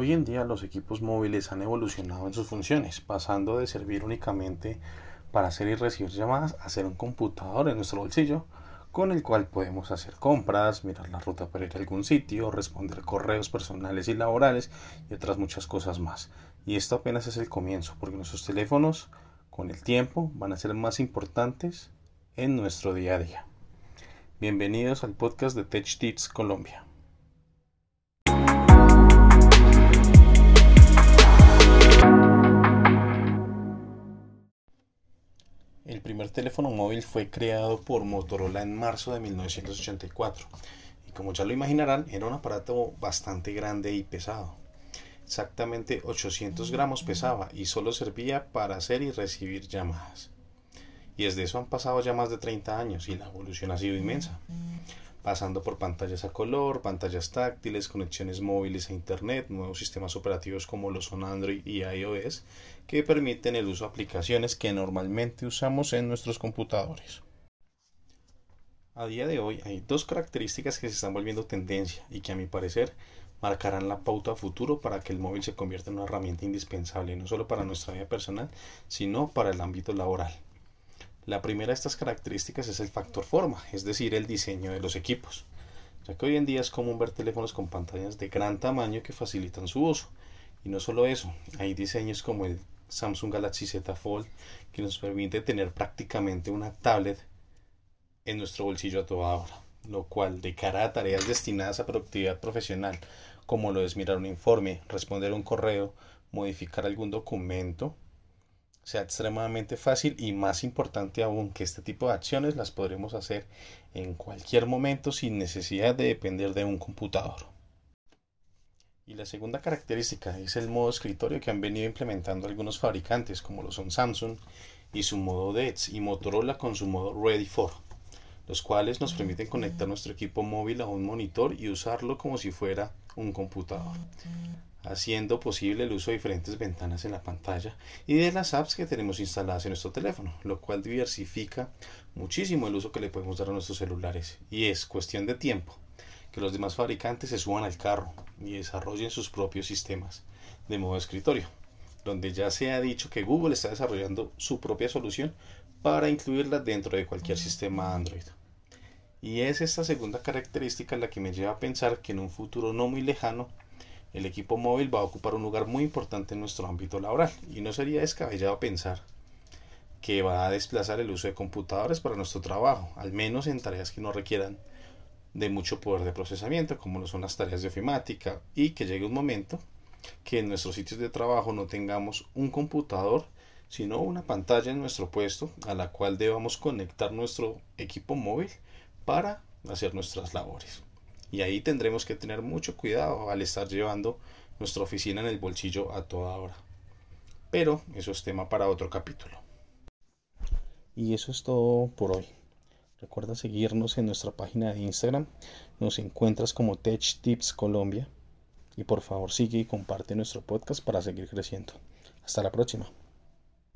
Hoy en día los equipos móviles han evolucionado en sus funciones, pasando de servir únicamente para hacer y recibir llamadas a ser un computador en nuestro bolsillo con el cual podemos hacer compras, mirar la ruta para ir a algún sitio, responder correos personales y laborales y otras muchas cosas más. Y esto apenas es el comienzo, porque nuestros teléfonos con el tiempo van a ser más importantes en nuestro día a día. Bienvenidos al podcast de TechTits Colombia. Teléfono móvil fue creado por Motorola en marzo de 1984 y como ya lo imaginarán era un aparato bastante grande y pesado. Exactamente 800 gramos pesaba y solo servía para hacer y recibir llamadas. Y desde eso han pasado ya más de 30 años y la evolución ha sido inmensa pasando por pantallas a color, pantallas táctiles, conexiones móviles a Internet, nuevos sistemas operativos como lo son Android y iOS, que permiten el uso de aplicaciones que normalmente usamos en nuestros computadores. A día de hoy hay dos características que se están volviendo tendencia y que a mi parecer marcarán la pauta a futuro para que el móvil se convierta en una herramienta indispensable no solo para nuestra vida personal, sino para el ámbito laboral. La primera de estas características es el factor forma, es decir, el diseño de los equipos, ya que hoy en día es común ver teléfonos con pantallas de gran tamaño que facilitan su uso. Y no solo eso, hay diseños como el Samsung Galaxy Z Fold que nos permite tener prácticamente una tablet en nuestro bolsillo a toda hora, lo cual de cara a tareas destinadas a productividad profesional, como lo es mirar un informe, responder un correo, modificar algún documento, sea extremadamente fácil y más importante aún que este tipo de acciones las podremos hacer en cualquier momento sin necesidad de depender de un computador. Y la segunda característica es el modo escritorio que han venido implementando algunos fabricantes como lo son Samsung y su modo DEX y Motorola con su modo Ready for, los cuales nos permiten conectar nuestro equipo móvil a un monitor y usarlo como si fuera un computador haciendo posible el uso de diferentes ventanas en la pantalla y de las apps que tenemos instaladas en nuestro teléfono, lo cual diversifica muchísimo el uso que le podemos dar a nuestros celulares. Y es cuestión de tiempo que los demás fabricantes se suban al carro y desarrollen sus propios sistemas de modo escritorio, donde ya se ha dicho que Google está desarrollando su propia solución para incluirla dentro de cualquier sistema Android. Y es esta segunda característica la que me lleva a pensar que en un futuro no muy lejano el equipo móvil va a ocupar un lugar muy importante en nuestro ámbito laboral. Y no sería descabellado pensar que va a desplazar el uso de computadores para nuestro trabajo, al menos en tareas que no requieran de mucho poder de procesamiento, como lo son las tareas de ofimática, y que llegue un momento que en nuestros sitios de trabajo no tengamos un computador, sino una pantalla en nuestro puesto a la cual debamos conectar nuestro equipo móvil para hacer nuestras labores y ahí tendremos que tener mucho cuidado al estar llevando nuestra oficina en el bolsillo a toda hora. Pero eso es tema para otro capítulo. Y eso es todo por hoy. Recuerda seguirnos en nuestra página de Instagram. Nos encuentras como Tech Tips Colombia. Y por favor sigue y comparte nuestro podcast para seguir creciendo. Hasta la próxima.